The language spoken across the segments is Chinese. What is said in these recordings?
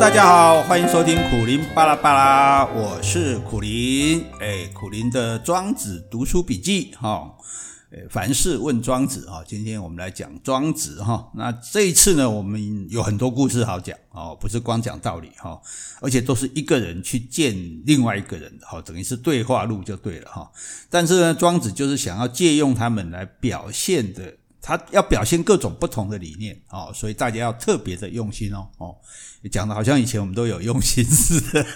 大家好，欢迎收听苦林巴拉巴拉，我是苦林，哎，苦林的庄子读书笔记，哈，凡事问庄子，哈，今天我们来讲庄子，哈，那这一次呢，我们有很多故事好讲，哦，不是光讲道理，哈，而且都是一个人去见另外一个人，哈，等于是对话录就对了，哈，但是呢，庄子就是想要借用他们来表现的。他要表现各种不同的理念哦，所以大家要特别的用心哦哦，讲的好像以前我们都有用心似的。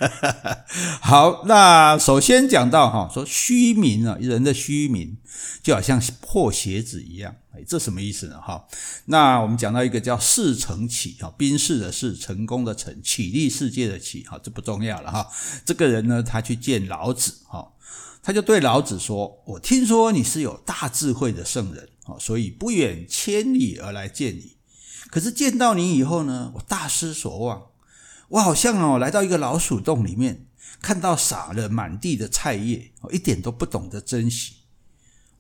好，那首先讲到哈，说虚名啊，人的虚名就好像破鞋子一样，哎，这什么意思呢？哈，那我们讲到一个叫事成起哈，宾士的事，成功的成，起立世界的起哈，这不重要了哈。这个人呢，他去见老子哈，他就对老子说：“我听说你是有大智慧的圣人。”哦，所以不远千里而来见你。可是见到你以后呢，我大失所望。我好像哦，来到一个老鼠洞里面，看到撒了满地的菜叶，我一点都不懂得珍惜。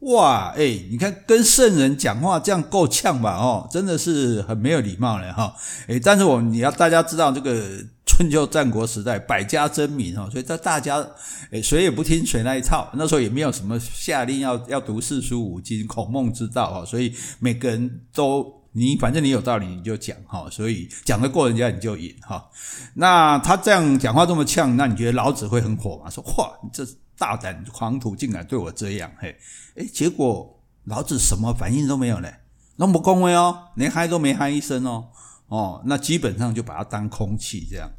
哇，哎，你看跟圣人讲话这样够呛吧？哦，真的是很没有礼貌了哈。哎，但是我你要大家知道这个。春秋战国时代，百家争鸣哈，所以在大家诶谁也不听谁那一套。那时候也没有什么下令要要读四书五经、孔孟之道哈，所以每个人都你反正你有道理你就讲哈，所以讲得过人家你就赢哈。那他这样讲话这么呛，那你觉得老子会很火吗？说哇，你这大胆狂徒竟然对我这样嘿，诶结果老子什么反应都没有嘞，那么恭维哦，连嗨都没嗨一声哦。哦，那基本上就把它当空气这样。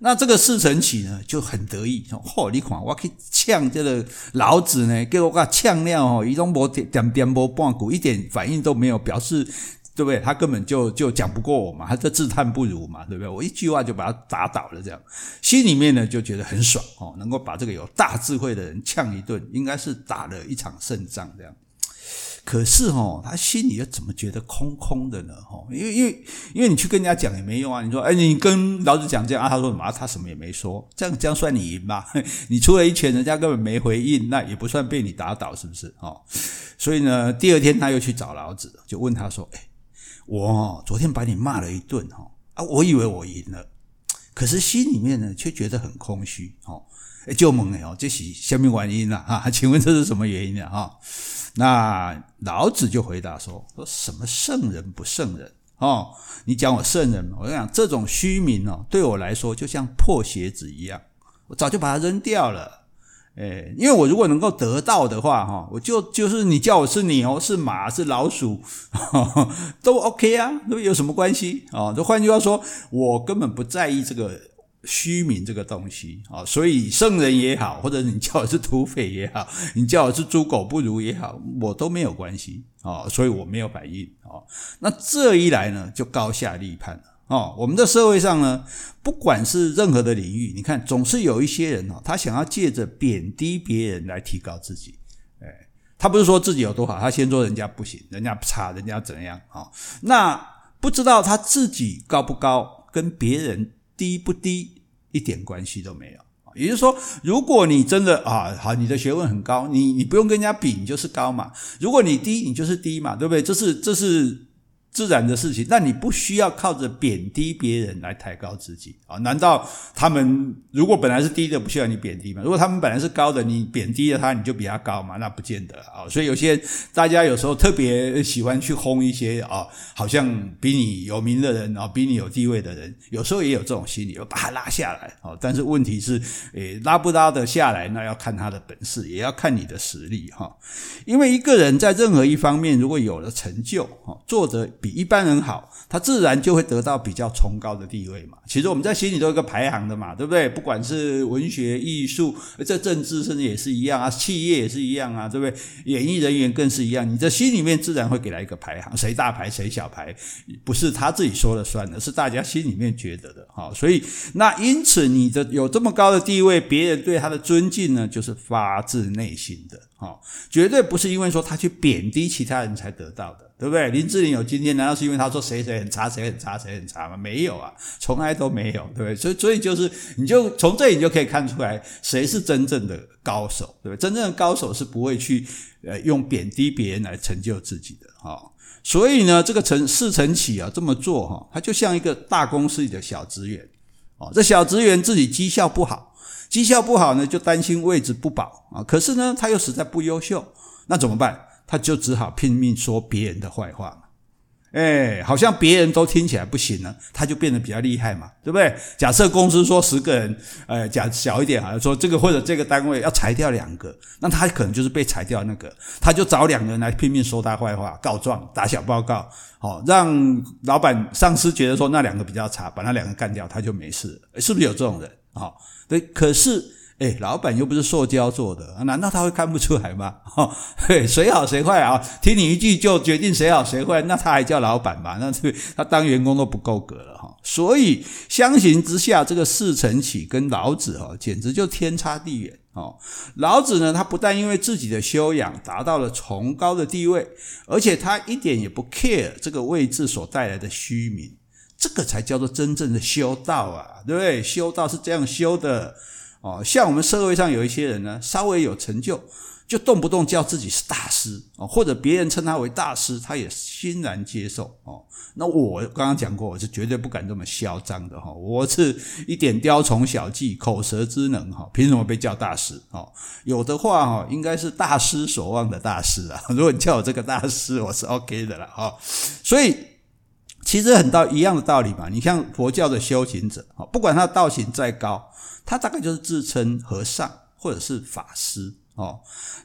那这个士成启呢就很得意，：“嚯，你看我可以呛这个老子呢，给我个呛料哦，一种无点点无半句，一点反应都没有，表示对不对？他根本就就讲不过我嘛，他这自叹不如嘛，对不对？我一句话就把他打倒了，这样心里面呢就觉得很爽哦，能够把这个有大智慧的人呛一顿，应该是打了一场胜仗这样。”可是哦，他心里又怎么觉得空空的呢？哦，因为因为因为你去跟人家讲也没用啊。你说，哎，你跟老子讲这样啊，他说什么？他什么也没说。这样这样算你赢吧？你出了一拳，人家根本没回应，那也不算被你打倒，是不是？哦，所以呢，第二天他又去找老子，就问他说：“哎，我昨天把你骂了一顿哈啊，我以为我赢了，可是心里面呢却觉得很空虚。哦，哎，就问哎哦，这是什么原因呢？啊，请问这是什么原因呢？哈？”那老子就回答说：“说什么圣人不圣人哦？你讲我圣人，我跟你讲这种虚名哦，对我来说就像破鞋子一样，我早就把它扔掉了。诶，因为我如果能够得到的话，哈，我就就是你叫我是牛，是马，是老鼠，呵 呵都 OK 啊，都有什么关系啊？这换句话说，我根本不在意这个。”虚名这个东西啊，所以圣人也好，或者你叫我是土匪也好，你叫我是猪狗不如也好，我都没有关系啊，所以我没有反应啊。那这一来呢，就高下立判了啊。我们的社会上呢，不管是任何的领域，你看总是有一些人哦，他想要借着贬低别人来提高自己。他不是说自己有多好，他先说人家不行，人家差，人家怎样啊？那不知道他自己高不高，跟别人。低不低一点关系都没有，也就是说，如果你真的啊好，你的学问很高，你你不用跟人家比，你就是高嘛；如果你低，你就是低嘛，对不对？这是这是。自然的事情，那你不需要靠着贬低别人来抬高自己啊？难道他们如果本来是低的，不需要你贬低吗？如果他们本来是高的，你贬低了他，你就比他高吗？那不见得啊。所以有些大家有时候特别喜欢去轰一些啊，好像比你有名的人啊，比你有地位的人，有时候也有这种心理，要把他拉下来啊。但是问题是，诶，拉不拉得下来，那要看他的本事，也要看你的实力哈。因为一个人在任何一方面如果有了成就，哈，做得比比一般人好，他自然就会得到比较崇高的地位嘛。其实我们在心里都有一个排行的嘛，对不对？不管是文学、艺术，这政治甚至也是一样啊，企业也是一样啊，对不对？演艺人员更是一样，你这心里面自然会给他一个排行，谁大牌谁小牌，不是他自己说了算的，是大家心里面觉得的哈。所以那因此你的有这么高的地位，别人对他的尊敬呢，就是发自内心的哦，绝对不是因为说他去贬低其他人才得到的。对不对？林志玲有今天，难道是因为他说谁谁很差，谁很差，谁很差吗？没有啊，从来都没有，对不对？所以，所以就是，你就从这里就可以看出来，谁是真正的高手，对不对？真正的高手是不会去呃用贬低别人来成就自己的哈。所以呢，这个成士成起啊这么做哈，他就像一个大公司里的小职员哦，这小职员自己绩效不好，绩效不好呢，就担心位置不保啊。可是呢，他又实在不优秀，那怎么办？他就只好拼命说别人的坏话。哎，好像别人都听起来不行了，他就变得比较厉害嘛，对不对？假设公司说十个人，呃，讲小一点好像说这个或者这个单位要裁掉两个，那他可能就是被裁掉那个，他就找两个人来拼命说他坏话，告状、打小报告，好、哦、让老板、上司觉得说那两个比较差，把那两个干掉，他就没事，是不是有这种人？好、哦，对，可是。哎，老板又不是塑胶做的，难道他会看不出来吗？哈，嘿，谁好谁坏啊？听你一句就决定谁好谁坏，那他还叫老板吗？那是他当员工都不够格了哈。所以相形之下，这个四成起跟老子哈，简直就天差地远哦。老子呢，他不但因为自己的修养达到了崇高的地位，而且他一点也不 care 这个位置所带来的虚名，这个才叫做真正的修道啊，对不对？修道是这样修的。哦，像我们社会上有一些人呢，稍微有成就，就动不动叫自己是大师哦，或者别人称他为大师，他也欣然接受哦。那我刚刚讲过，我是绝对不敢这么嚣张的哈，我是一点雕虫小技、口舌之能哈，凭什么被叫大师？哦，有的话哈，应该是大失所望的大师啊。如果你叫我这个大师，我是 OK 的了哈。所以其实很道一样的道理嘛。你像佛教的修行者，不管他道行再高。他大概就是自称和尚或者是法师哦，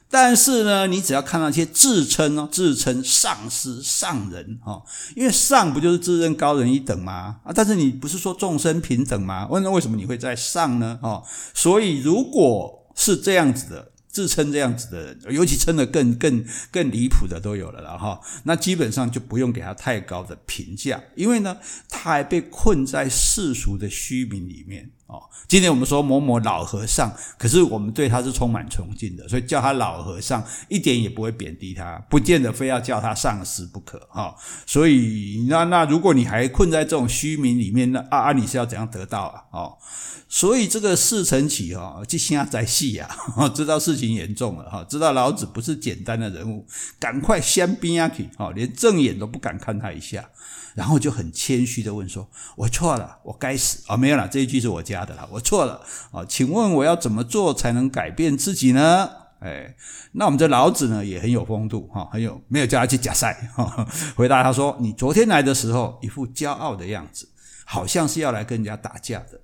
但是呢，你只要看到一些自称哦，自称上师上人哦，因为上不就是自认高人一等吗？啊，但是你不是说众生平等吗？问那为什么你会在上呢？哦，所以如果是这样子的。自称这样子的人，尤其称的更更更离谱的都有了了哈。那基本上就不用给他太高的评价，因为呢，他还被困在世俗的虚名里面哦。今天我们说某某老和尚，可是我们对他是充满崇敬的，所以叫他老和尚一点也不会贬低他，不见得非要叫他上师不可哈。所以那那如果你还困在这种虚名里面，那啊啊你是要怎样得到啊？哦。所以这个事成起哈，就现在在戏呀，知道事情严重了哈，知道老子不是简单的人物，赶快先边下去，连正眼都不敢看他一下，然后就很谦虚的问说：“我错了，我该死啊！没有了，这一句是我加的了，我错了啊，请问我要怎么做才能改变自己呢？”哎，那我们这老子呢也很有风度哈，很有没有叫他去假赛哈，回答他说：“你昨天来的时候一副骄傲的样子，好像是要来跟人家打架的。”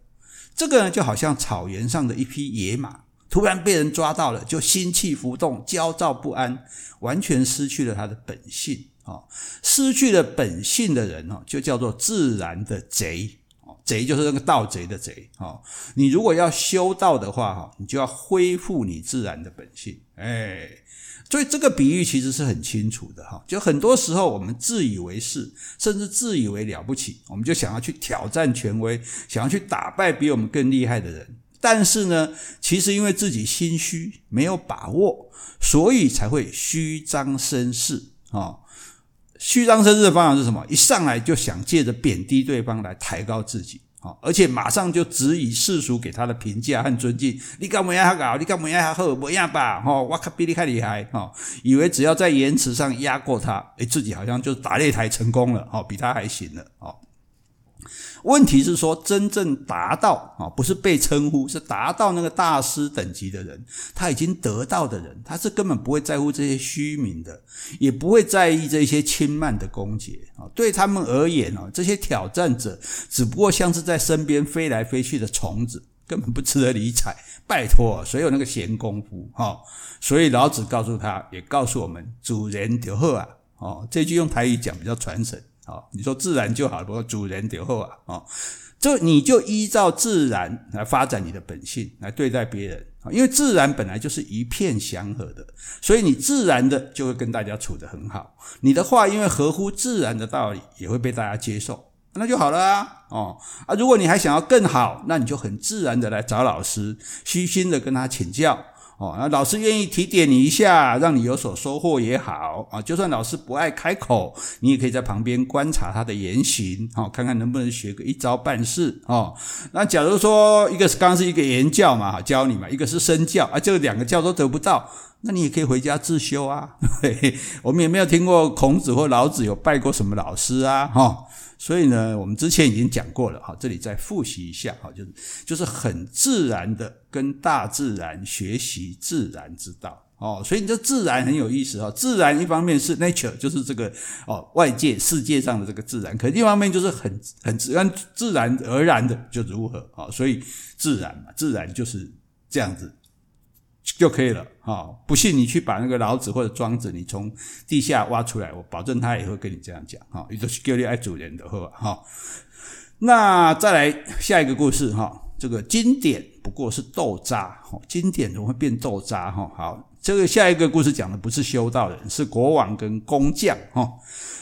这个呢，就好像草原上的一匹野马，突然被人抓到了，就心气浮动、焦躁不安，完全失去了他的本性啊！失去了本性的人哦，就叫做自然的贼哦，贼就是那个盗贼的贼哦。你如果要修道的话哈，你就要恢复你自然的本性，哎。所以这个比喻其实是很清楚的哈，就很多时候我们自以为是，甚至自以为了不起，我们就想要去挑战权威，想要去打败比我们更厉害的人。但是呢，其实因为自己心虚，没有把握，所以才会虚张声势啊。虚张声势的方法是什么？一上来就想借着贬低对方来抬高自己。而且马上就质疑世俗给他的评价和尊敬。你干嘛要搞？你干嘛要好？不要吧？哈，我可比你还厉害。哈，以为只要在言辞上压过他，哎，自己好像就打擂台成功了。哈，比他还行了。哈。问题是说，真正达到啊，不是被称呼，是达到那个大师等级的人，他已经得到的人，他是根本不会在乎这些虚名的，也不会在意这些轻慢的攻击啊。对他们而言啊，这些挑战者只不过像是在身边飞来飞去的虫子，根本不值得理睬。拜托，谁有那个闲工夫哈？所以老子告诉他，也告诉我们，主人就好啊。哦，这句用台语讲比较传神。啊，你说自然就好，不过主人得后啊，啊，就你就依照自然来发展你的本性来对待别人啊，因为自然本来就是一片祥和的，所以你自然的就会跟大家处得很好。你的话因为合乎自然的道理，也会被大家接受，那就好了啊，哦啊，如果你还想要更好，那你就很自然的来找老师，虚心的跟他请教。哦，那老师愿意提点你一下，让你有所收获也好啊。就算老师不爱开口，你也可以在旁边观察他的言行，哦，看看能不能学个一招半式哦。那假如说一个是刚是一个言教嘛，教你嘛；一个是身教啊，这两个教都得不到，那你也可以回家自修啊。对，我们也没有听过孔子或老子有拜过什么老师啊，哈。所以呢，我们之前已经讲过了，哈，这里再复习一下，哈，就是就是很自然的跟大自然学习自然之道，哦，所以你这自然很有意思啊。自然一方面是 nature，就是这个哦外界世界上的这个自然，可另一方面就是很很自然自然而然的就如何啊，所以自然嘛，自然就是这样子。就可以了！不信你去把那个老子或者庄子，你从地下挖出来，我保证他也会跟你这样讲哈。也就是叫你爱主人的哈。那再来下一个故事哈，这个经典不过是豆渣，经典怎么会变豆渣哈？好，这个下一个故事讲的不是修道人，是国王跟工匠哈。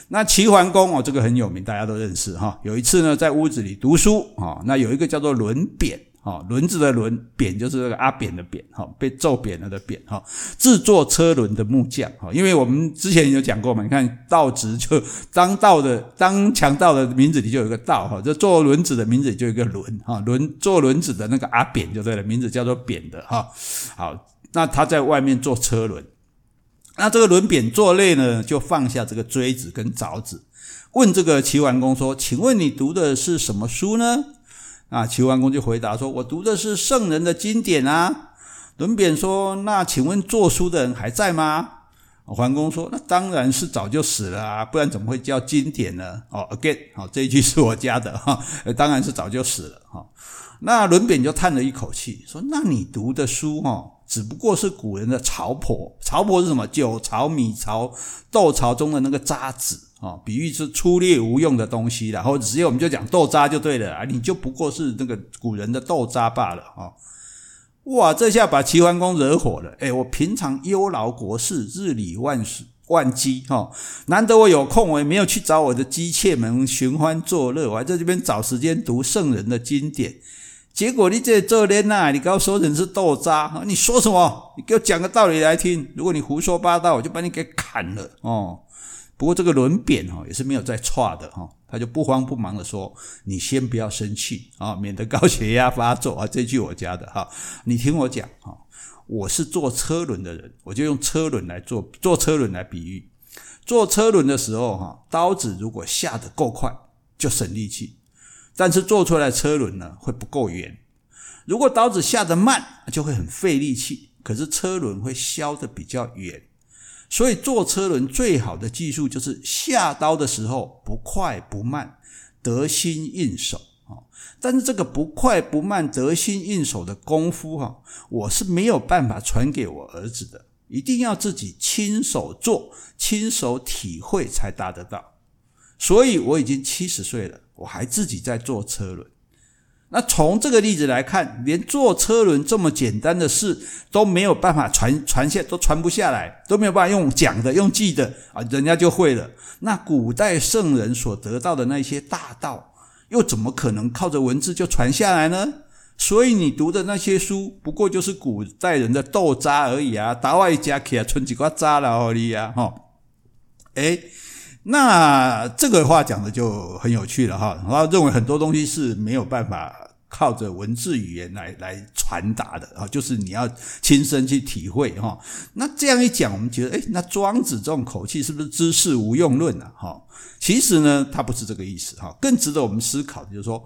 那齐桓公哦，这个很有名，大家都认识哈。有一次呢，在屋子里读书啊，那有一个叫做轮扁。哦，轮子的轮，扁就是这个阿扁的扁，哈，被揍扁了的扁，哈，制作车轮的木匠，哈，因为我们之前有讲过嘛，你看道直就当道的当强盗的名字里就有一个道，哈，这做轮子的名字里就有一个轮，哈，轮做轮子的那个阿扁就对了，名字叫做扁的，哈，好，那他在外面做车轮，那这个轮扁做累呢，就放下这个锥子跟凿子，问这个齐桓公说，请问你读的是什么书呢？啊，齐桓公就回答说：“我读的是圣人的经典啊。”轮扁说：“那请问作书的人还在吗？”桓公说：“那当然是早就死了啊，不然怎么会叫经典呢？”哦，again，好，这一句是我加的哈，当然是早就死了哈。那轮扁就叹了一口气说：“那你读的书哈，只不过是古人的草粕，草粕是什么？酒槽、米槽、豆槽中的那个渣子。”哦，比喻是粗劣无用的东西，然后直接我们就讲豆渣就对了啊，你就不过是那个古人的豆渣罢了啊！哇，这下把齐桓公惹火了。诶，我平常忧劳国事，日理万万机哈，难得我有空，我也没有去找我的姬妾们寻欢作乐，我还在这边找时间读圣人的经典。结果你这这人呐，你刚刚说人是豆渣，你说什么？你给我讲个道理来听。如果你胡说八道，我就把你给砍了哦。不过这个轮扁哈也是没有在岔的哈，他就不慌不忙的说：“你先不要生气啊，免得高血压发作啊。”这句我加的哈，你听我讲哈，我是做车轮的人，我就用车轮来做做车轮来比喻。做车轮的时候哈，刀子如果下得够快，就省力气，但是做出来车轮呢会不够圆；如果刀子下得慢，就会很费力气，可是车轮会削得比较圆。所以做车轮最好的技术就是下刀的时候不快不慢，得心应手啊。但是这个不快不慢、得心应手的功夫哈，我是没有办法传给我儿子的，一定要自己亲手做、亲手体会才达得到。所以我已经七十岁了，我还自己在做车轮。那从这个例子来看，连坐车轮这么简单的事都没有办法传传下，都传不下来，都没有办法用讲的、用记的啊，人家就会了。那古代圣人所得到的那些大道，又怎么可能靠着文字就传下来呢？所以你读的那些书，不过就是古代人的豆渣而已啊，打外加起来存几块渣了而已啊，哈，诶那这个话讲的就很有趣了哈，然后认为很多东西是没有办法靠着文字语言来来传达的啊，就是你要亲身去体会哈。那这样一讲，我们觉得，诶，那庄子这种口气是不是知识无用论啊？哈，其实呢，他不是这个意思哈。更值得我们思考的就是说。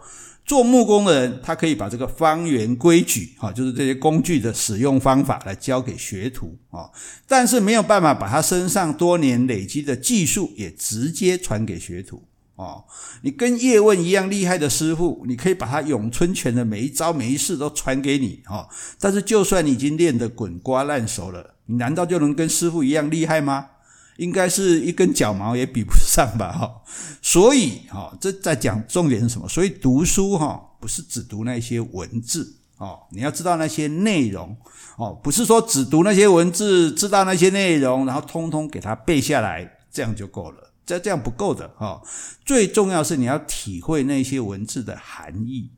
做木工的人，他可以把这个方圆规矩，哈，就是这些工具的使用方法来教给学徒啊，但是没有办法把他身上多年累积的技术也直接传给学徒啊。你跟叶问一样厉害的师傅，你可以把他咏春拳的每一招每一式都传给你啊，但是就算你已经练得滚瓜烂熟了，你难道就能跟师傅一样厉害吗？应该是一根脚毛也比不上吧，哈，所以哈，这在讲重点是什么？所以读书哈，不是只读那些文字哦，你要知道那些内容哦，不是说只读那些文字，知道那些内容，然后通通给它背下来，这样就够了，这这样不够的哈。最重要是你要体会那些文字的含义，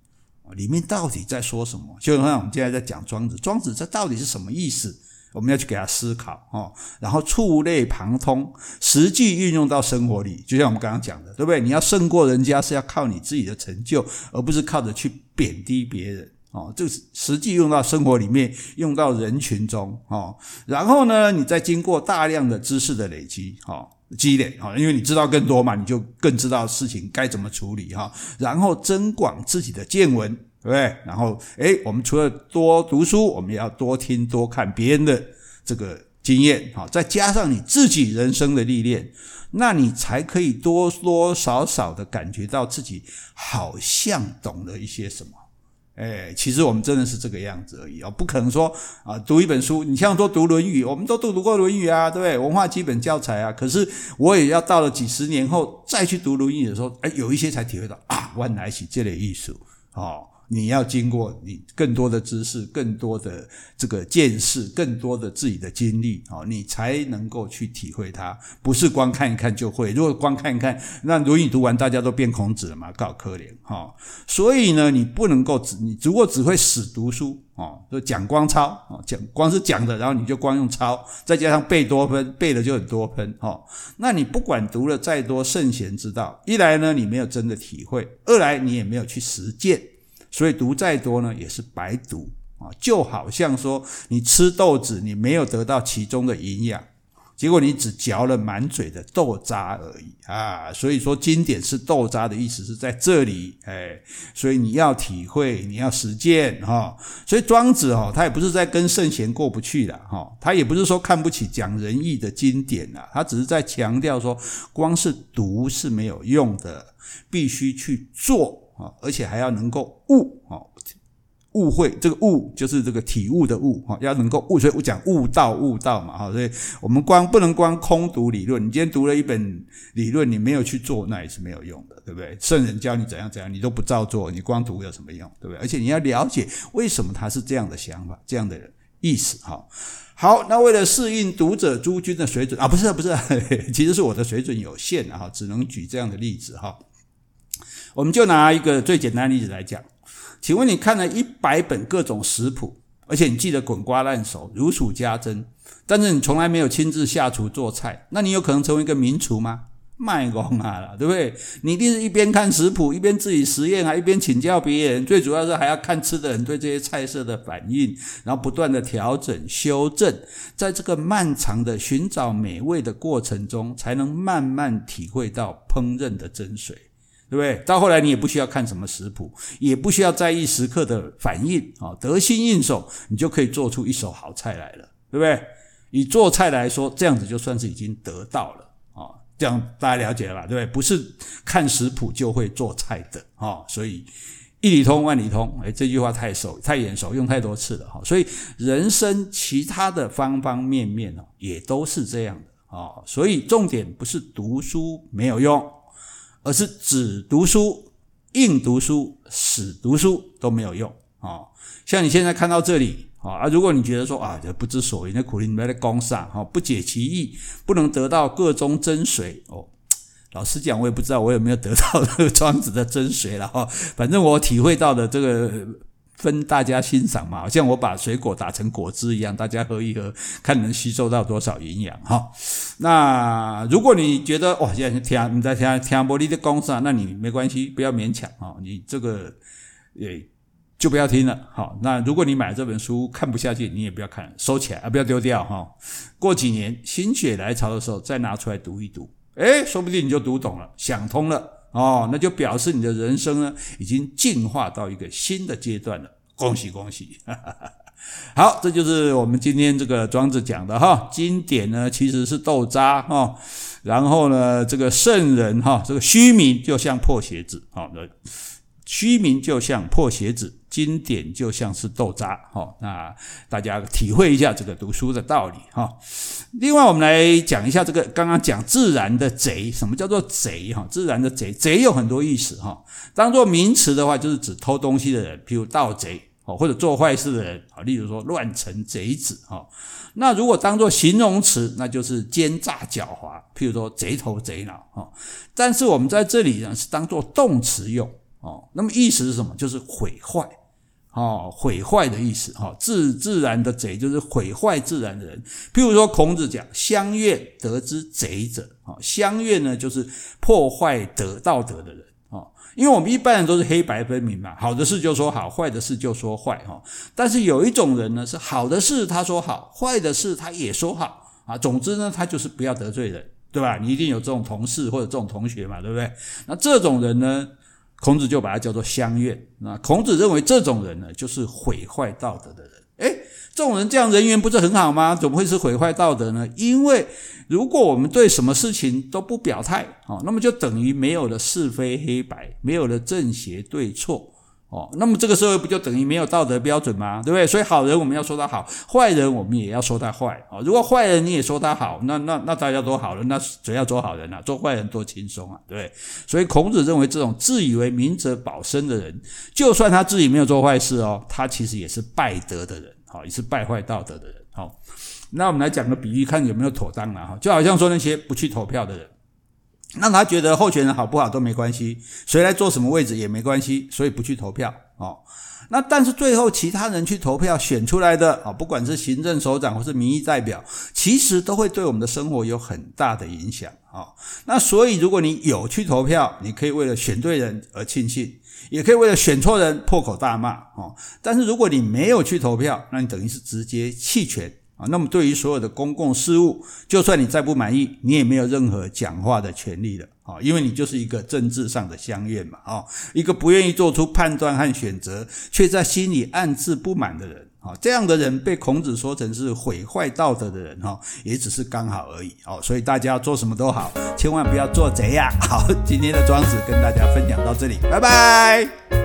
里面到底在说什么？就像我们现在在讲庄子，庄子这到底是什么意思？我们要去给他思考哦，然后触类旁通，实际运用到生活里。就像我们刚刚讲的，对不对？你要胜过人家，是要靠你自己的成就，而不是靠着去贬低别人哦，这是实际用到生活里面，用到人群中哦。然后呢，你再经过大量的知识的累积，哈，积累，哈，因为你知道更多嘛，你就更知道事情该怎么处理，哈。然后增广自己的见闻，对不对？然后，诶，我们除了多读书，我们也要多听多看别人的这个经验，好，再加上你自己人生的历练，那你才可以多多少少的感觉到自己好像懂了一些什么。哎，其实我们真的是这个样子而已哦，不可能说啊，读一本书，你像说读《论语》，我们都读读过《论语》啊，对不对？文化基本教材啊。可是我也要到了几十年后再去读《论语》的时候，哎，有一些才体会到啊，万来喜这类艺术哦。你要经过你更多的知识、更多的这个见识、更多的自己的经历，哦，你才能够去体会它。不是光看一看就会。如果光看一看，那《论语》读完大家都变孔子了嘛？搞可怜哈。所以呢，你不能够只你如果只会死读书哦，就讲光抄哦，讲光是讲的，然后你就光用抄，再加上背多分，背了就很多分哈。那你不管读了再多圣贤之道，一来呢你没有真的体会，二来你也没有去实践。所以读再多呢，也是白读啊！就好像说，你吃豆子，你没有得到其中的营养，结果你只嚼了满嘴的豆渣而已啊！所以说，经典是豆渣的意思是在这里，哎，所以你要体会，你要实践哈。所以庄子哦，他也不是在跟圣贤过不去了哈，他也不是说看不起讲仁义的经典呐，他只是在强调说，光是读是没有用的，必须去做。啊，而且还要能够悟啊，悟会这个悟就是这个体悟的悟啊，要能够悟，所以我讲悟道悟道嘛，哈，所以我们光不能光空读理论，你今天读了一本理论，你没有去做，那也是没有用的，对不对？圣人教你怎样怎样，你都不照做，你光读有什么用，对不对？而且你要了解为什么他是这样的想法，这样的意思，哈。好，那为了适应读者诸君的水准啊，不是不是，其实是我的水准有限啊，只能举这样的例子哈。我们就拿一个最简单的例子来讲，请问你看了一百本各种食谱，而且你记得滚瓜烂熟、如数家珍，但是你从来没有亲自下厨做菜，那你有可能成为一个名厨吗？卖光啊，对不对？你一定是一边看食谱，一边自己实验，还一边请教别人，最主要是还要看吃的人对这些菜色的反应，然后不断的调整、修正，在这个漫长的寻找美味的过程中，才能慢慢体会到烹饪的精髓。对不对？到后来你也不需要看什么食谱，也不需要在意食客的反应啊，得心应手，你就可以做出一手好菜来了，对不对？以做菜来说，这样子就算是已经得到了啊，这样大家了解了吧？对不对？不是看食谱就会做菜的啊，所以一里通万里通，哎，这句话太熟太眼熟，用太多次了哈。所以人生其他的方方面面哦，也都是这样的啊。所以重点不是读书没有用。而是只读书、硬读书、死读书都没有用啊！像你现在看到这里啊，如果你觉得说啊，这不知所云，那苦力你们在攻上哈，不解其意，不能得到各中真髓哦。老实讲，我也不知道我有没有得到这个庄子的真髓了哈。反正我体会到的这个。分大家欣赏嘛，好像我把水果打成果汁一样，大家喝一喝，看能吸收到多少营养哈。那如果你觉得哇，现在听你在听听玻璃的公司啊，那你没关系，不要勉强啊，你这个也就不要听了。好，那如果你买这本书看不下去，你也不要看，收起来啊，不要丢掉哈。过几年心血来潮的时候再拿出来读一读，诶，说不定你就读懂了，想通了。哦，那就表示你的人生呢，已经进化到一个新的阶段了。恭喜恭喜！哈哈哈。好，这就是我们今天这个庄子讲的哈。经典呢其实是豆渣哈，然后呢这个圣人哈，这个虚名就像破鞋子，好的。虚名就像破鞋子，经典就像是豆渣，哈，那大家体会一下这个读书的道理，哈。另外，我们来讲一下这个刚刚讲自然的贼，什么叫做贼？哈，自然的贼，贼有很多意思，哈。当做名词的话，就是指偷东西的人，譬如盗贼，哦，或者做坏事的人，啊，例如说乱臣贼子，哈。那如果当做形容词，那就是奸诈狡猾，譬如说贼头贼脑，哈。但是我们在这里呢，是当做动词用。哦，那么意思是什么？就是毁坏，哦，毁坏的意思，哈、哦，自自然的贼就是毁坏自然的人。譬如说，孔子讲“乡愿得之贼者”，哦，乡愿呢就是破坏德道德的人，哦，因为我们一般人都是黑白分明嘛，好的事就说好，坏的事就说坏哈。但是有一种人呢，是好的事他说好，坏的事他也说好啊。总之呢，他就是不要得罪人，对吧？你一定有这种同事或者这种同学嘛，对不对？那这种人呢，孔子就把它叫做乡愿。那孔子认为这种人呢，就是毁坏道德的人。诶，这种人这样人缘不是很好吗？怎么会是毁坏道德呢？因为如果我们对什么事情都不表态，哦，那么就等于没有了是非黑白，没有了正邪对错，哦，那么这个社会不就等于没有道德标准吗？对不对？所以好人我们要说他好，坏人我们也要说他坏，哦，如果坏人你也说他好，那那那大家都好了，那谁要做好人啊？做坏人多轻松啊，对不对？所以孔子认为这种自以为明哲保身的人，就算他自己没有做坏事哦，他其实也是败德的人。好，也是败坏道德的人。好，那我们来讲个比喻，看有没有妥当了哈。就好像说那些不去投票的人，那他觉得候选人好不好都没关系，谁来做什么位置也没关系，所以不去投票。哦，那但是最后其他人去投票选出来的啊，不管是行政首长或是民意代表，其实都会对我们的生活有很大的影响。啊，那所以如果你有去投票，你可以为了选对人而庆幸。也可以为了选错人破口大骂哦，但是如果你没有去投票，那你等于是直接弃权啊。那么对于所有的公共事务，就算你再不满意，你也没有任何讲话的权利了啊，因为你就是一个政治上的乡愿嘛啊，一个不愿意做出判断和选择，却在心里暗自不满的人啊，这样的人被孔子说成是毁坏道德的人哈，也只是刚好而已哦。所以大家做什么都好。千万不要做贼呀！好，今天的庄子跟大家分享到这里，拜拜。